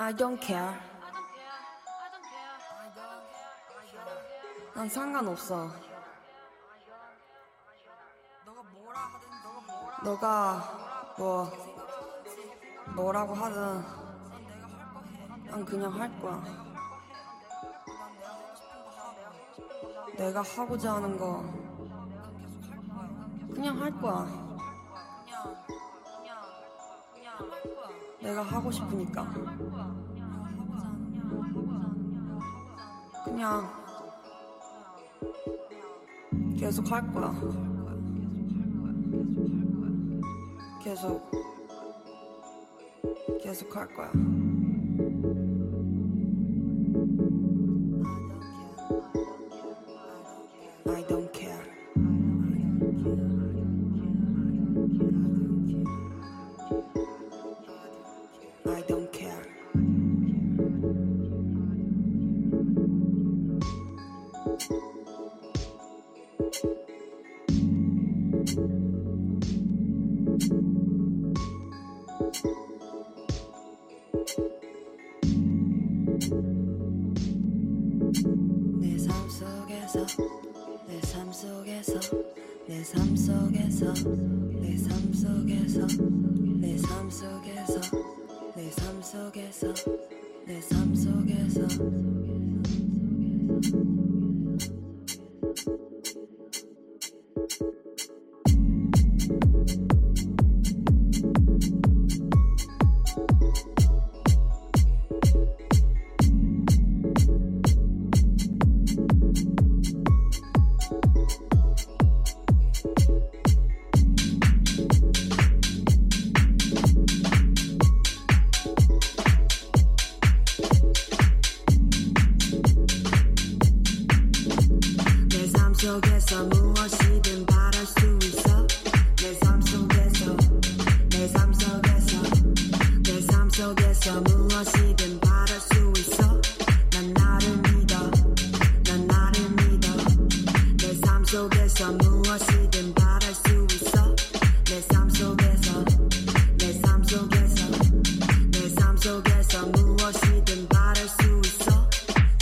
I don't care. 난 상관없어. 너가 뭐 뭐라고 하든 난 그냥 할 거야. 내가 하고자 하는 거 그냥 할 거야. 내가 하고 싶으니까. 그냥 계속 할 거야. 계속 계속 할 거야.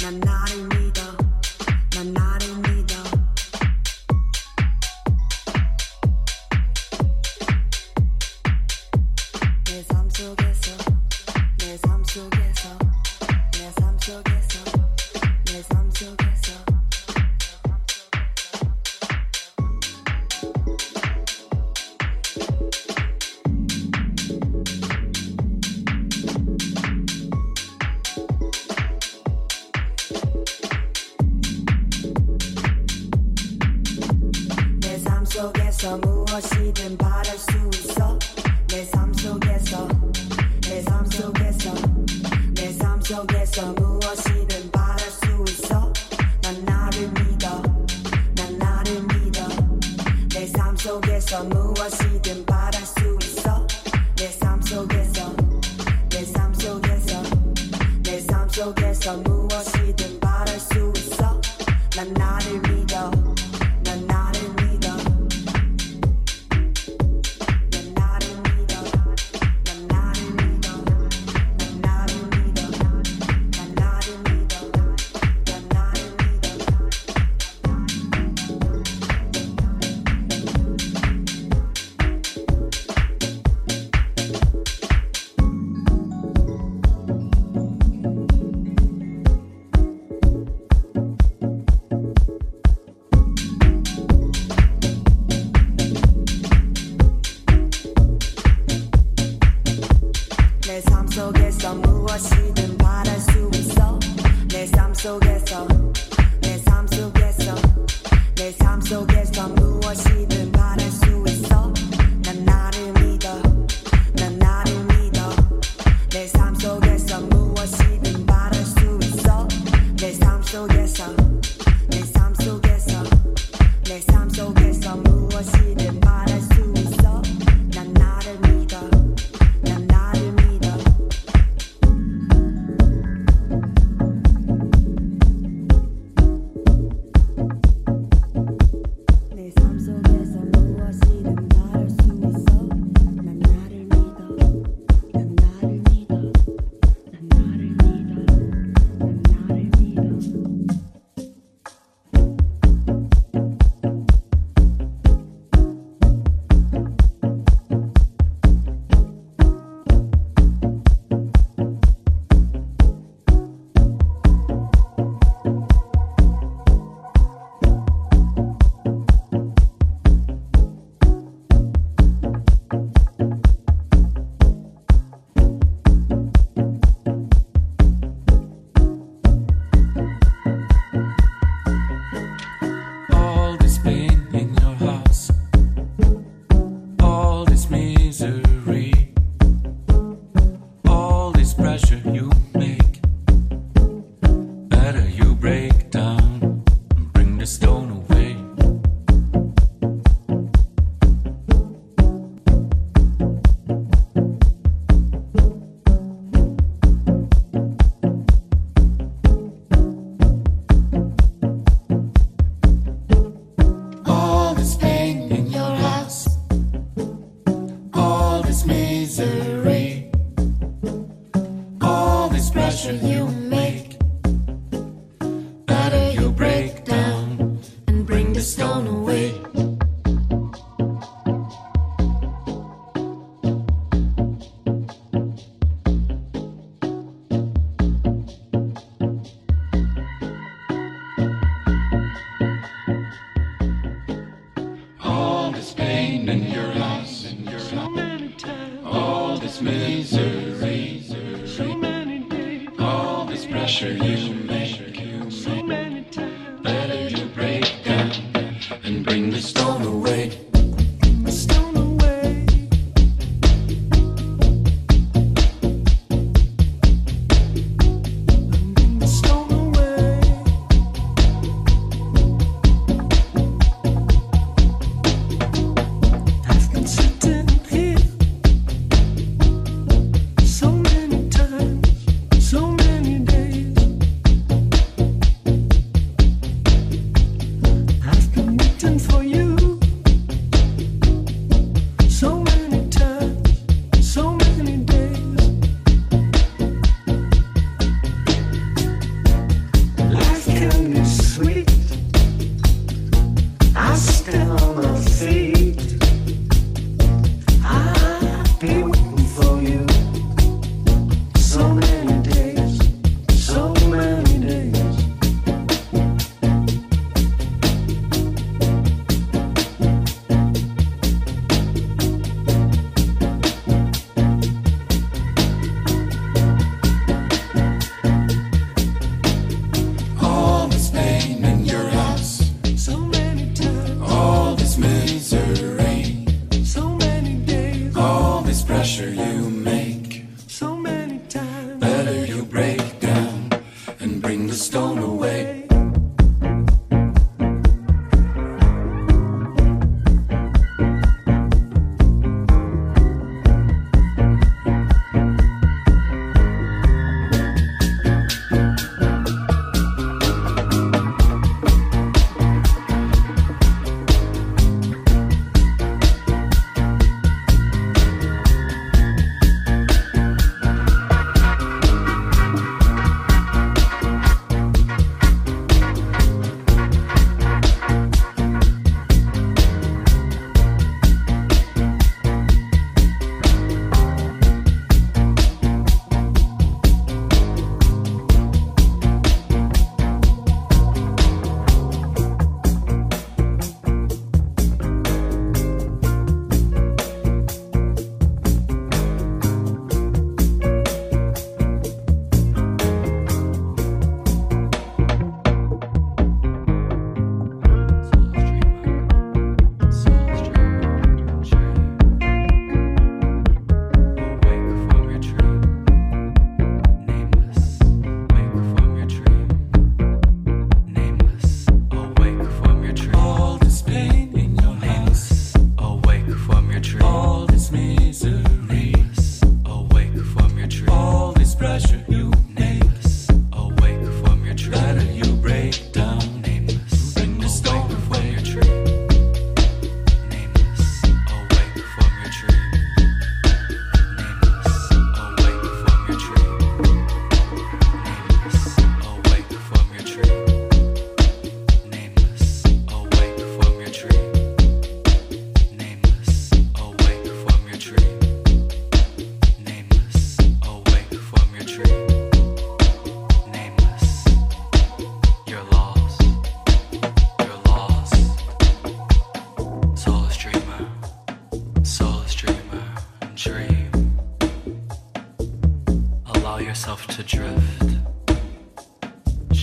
I'm not.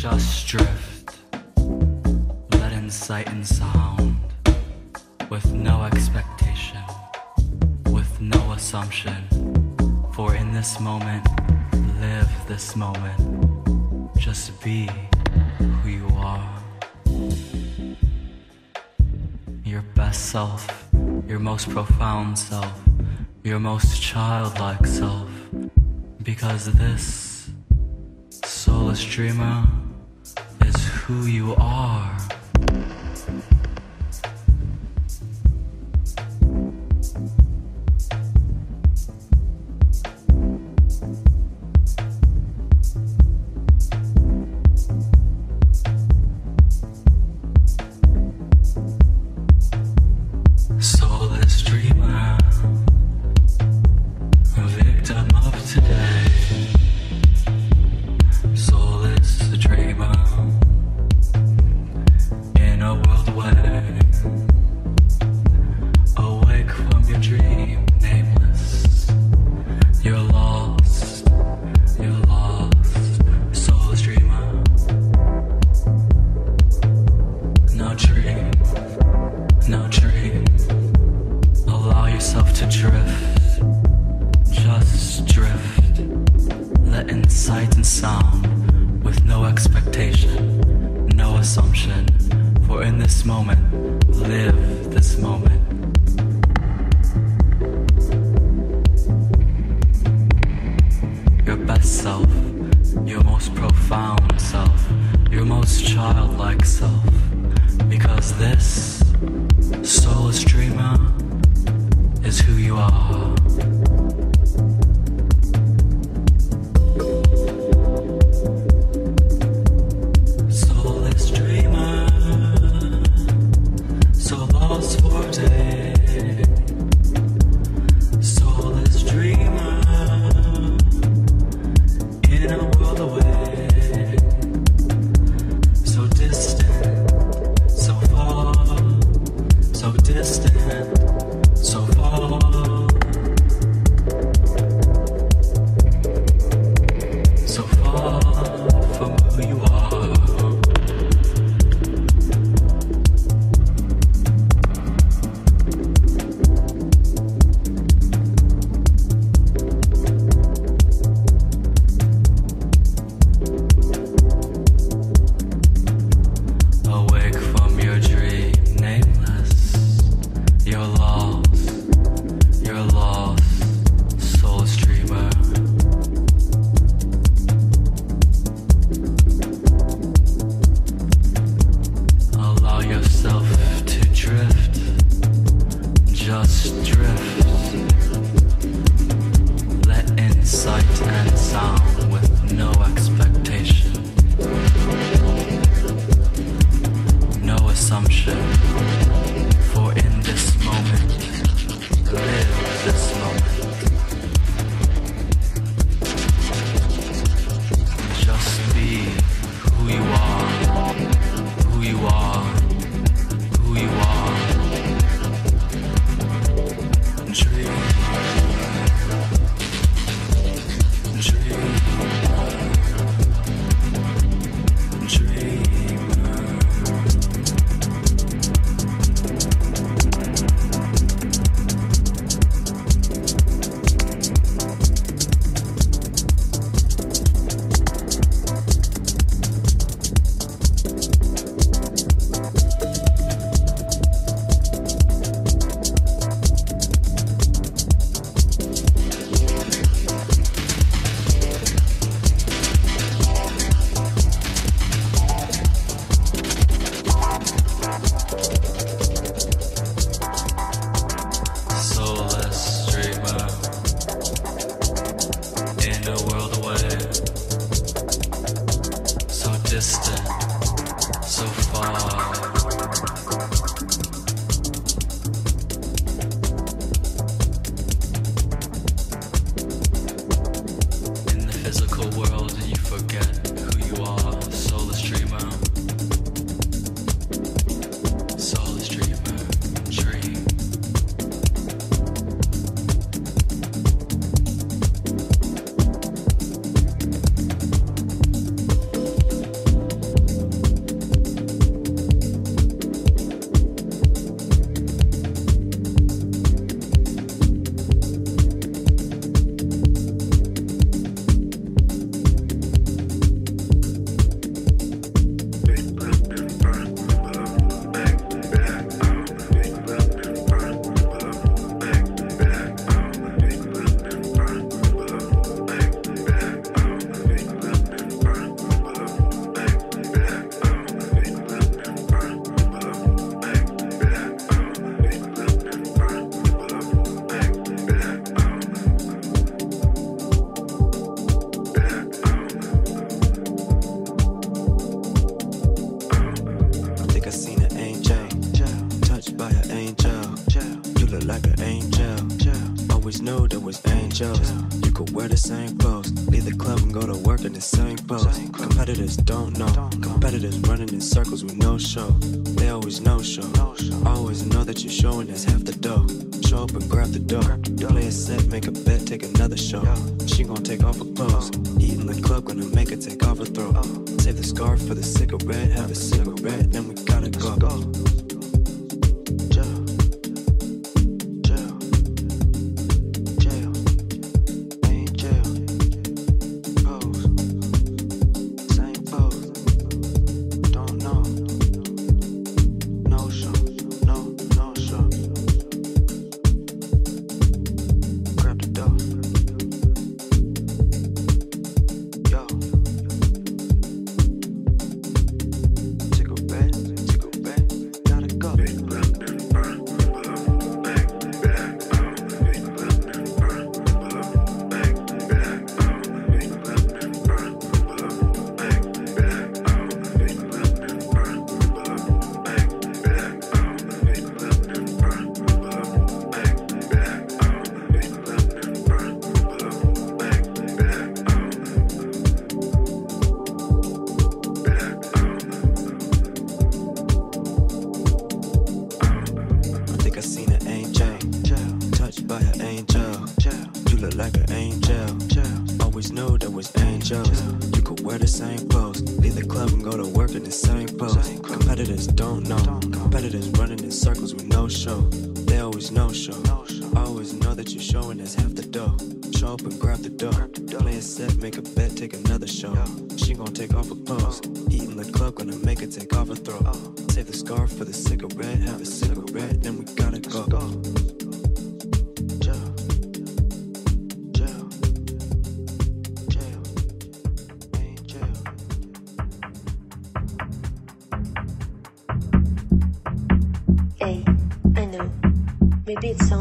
Just drift, let in sight and sound, with no expectation, with no assumption. For in this moment, live this moment, just be who you are. Your best self, your most profound self, your most childlike self, because this soulless dreamer who you are.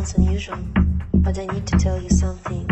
sounds unusual, but I need to tell you something.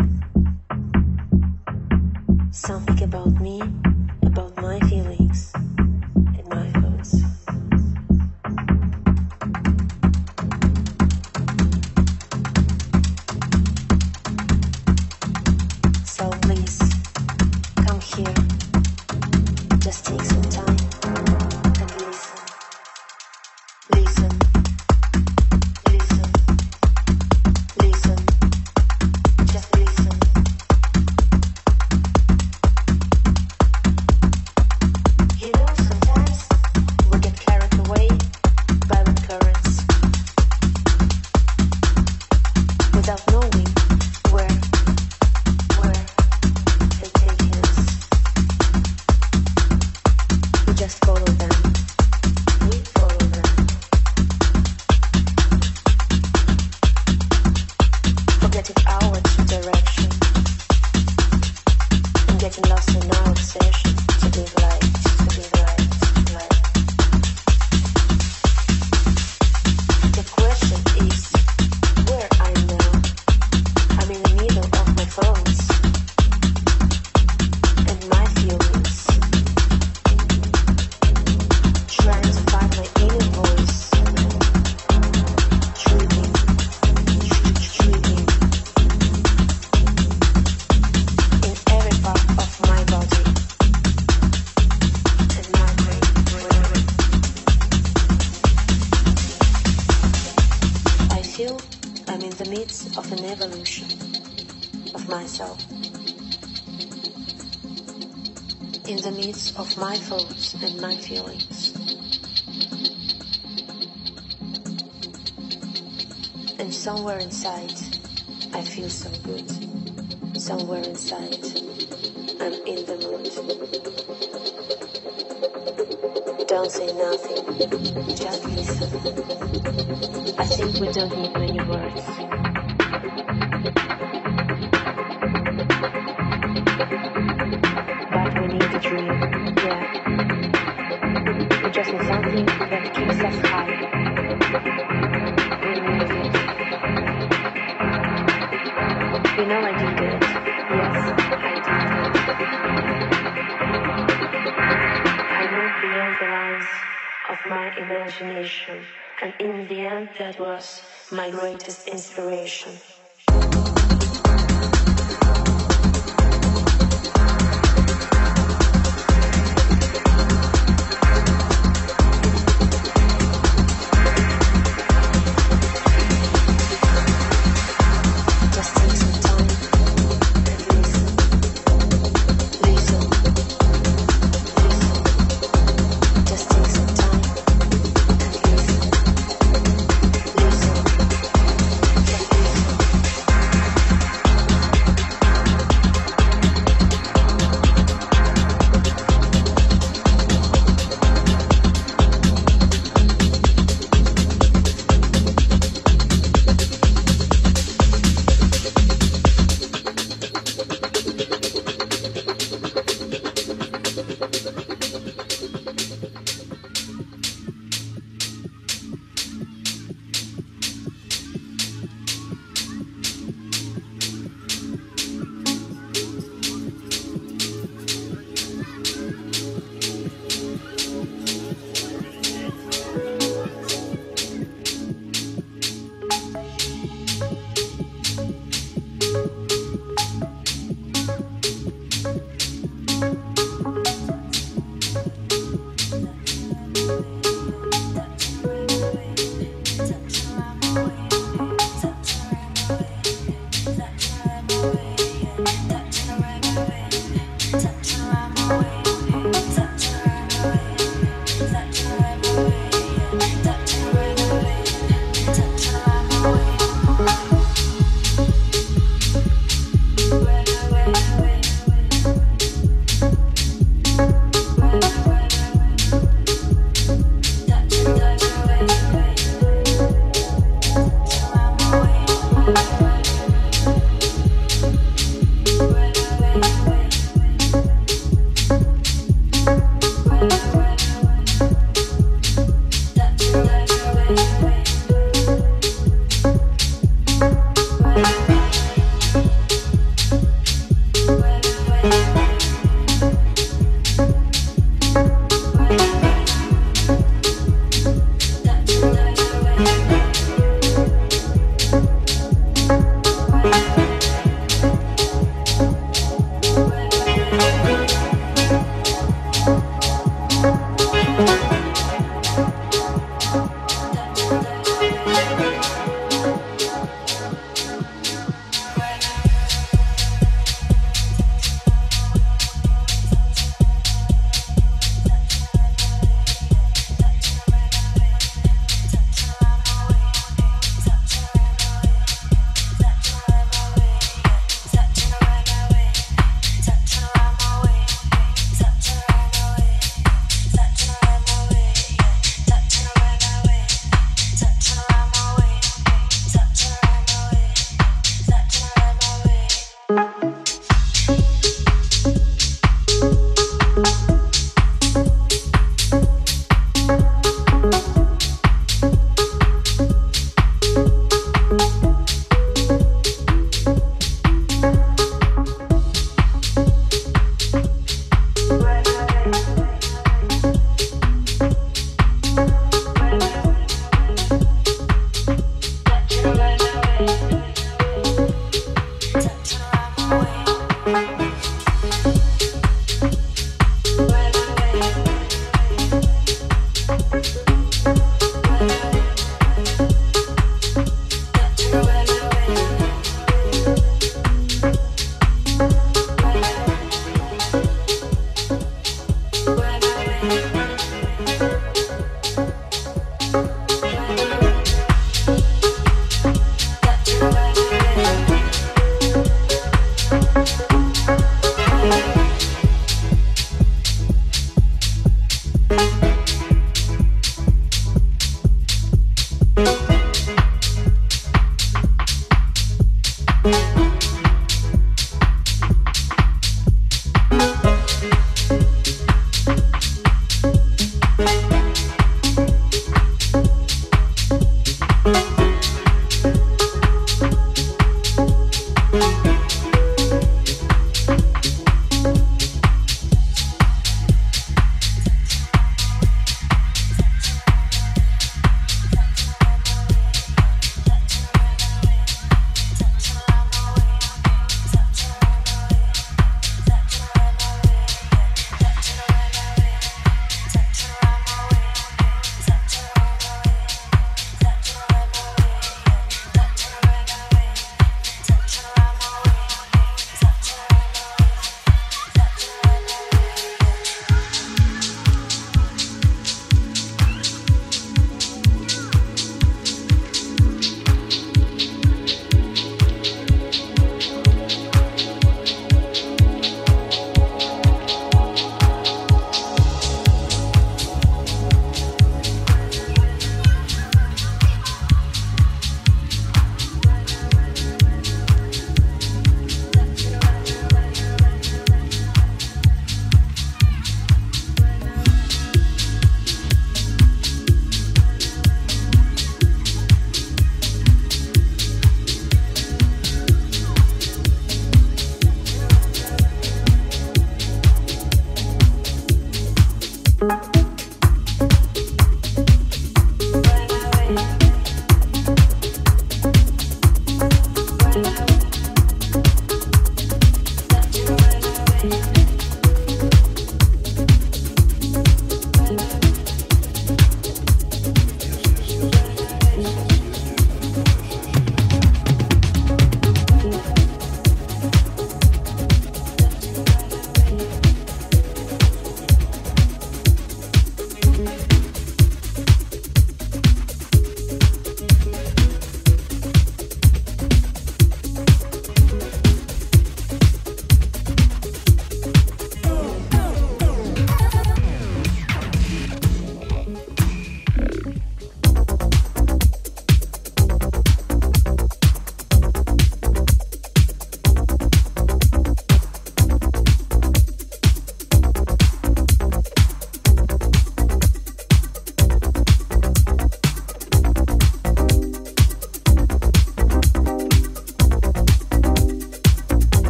Japanese. of my imagination, and in the end, that was my greatest inspiration.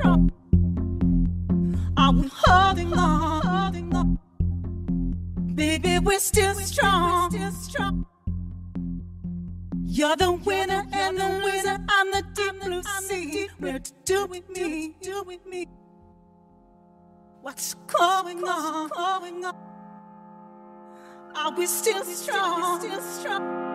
Still strong. Are we holding on? Holding on. Baby, we're still strong. Still strong. You're the winner and the winner. I'm the deep blue sea. Where to do with me? Do with me? What's going on? Going on? Are we still strong? Still strong. strong.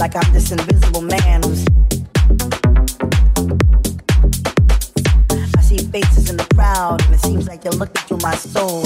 like I'm this invisible man who's. I see faces in the crowd, and it seems like you're looking through my soul.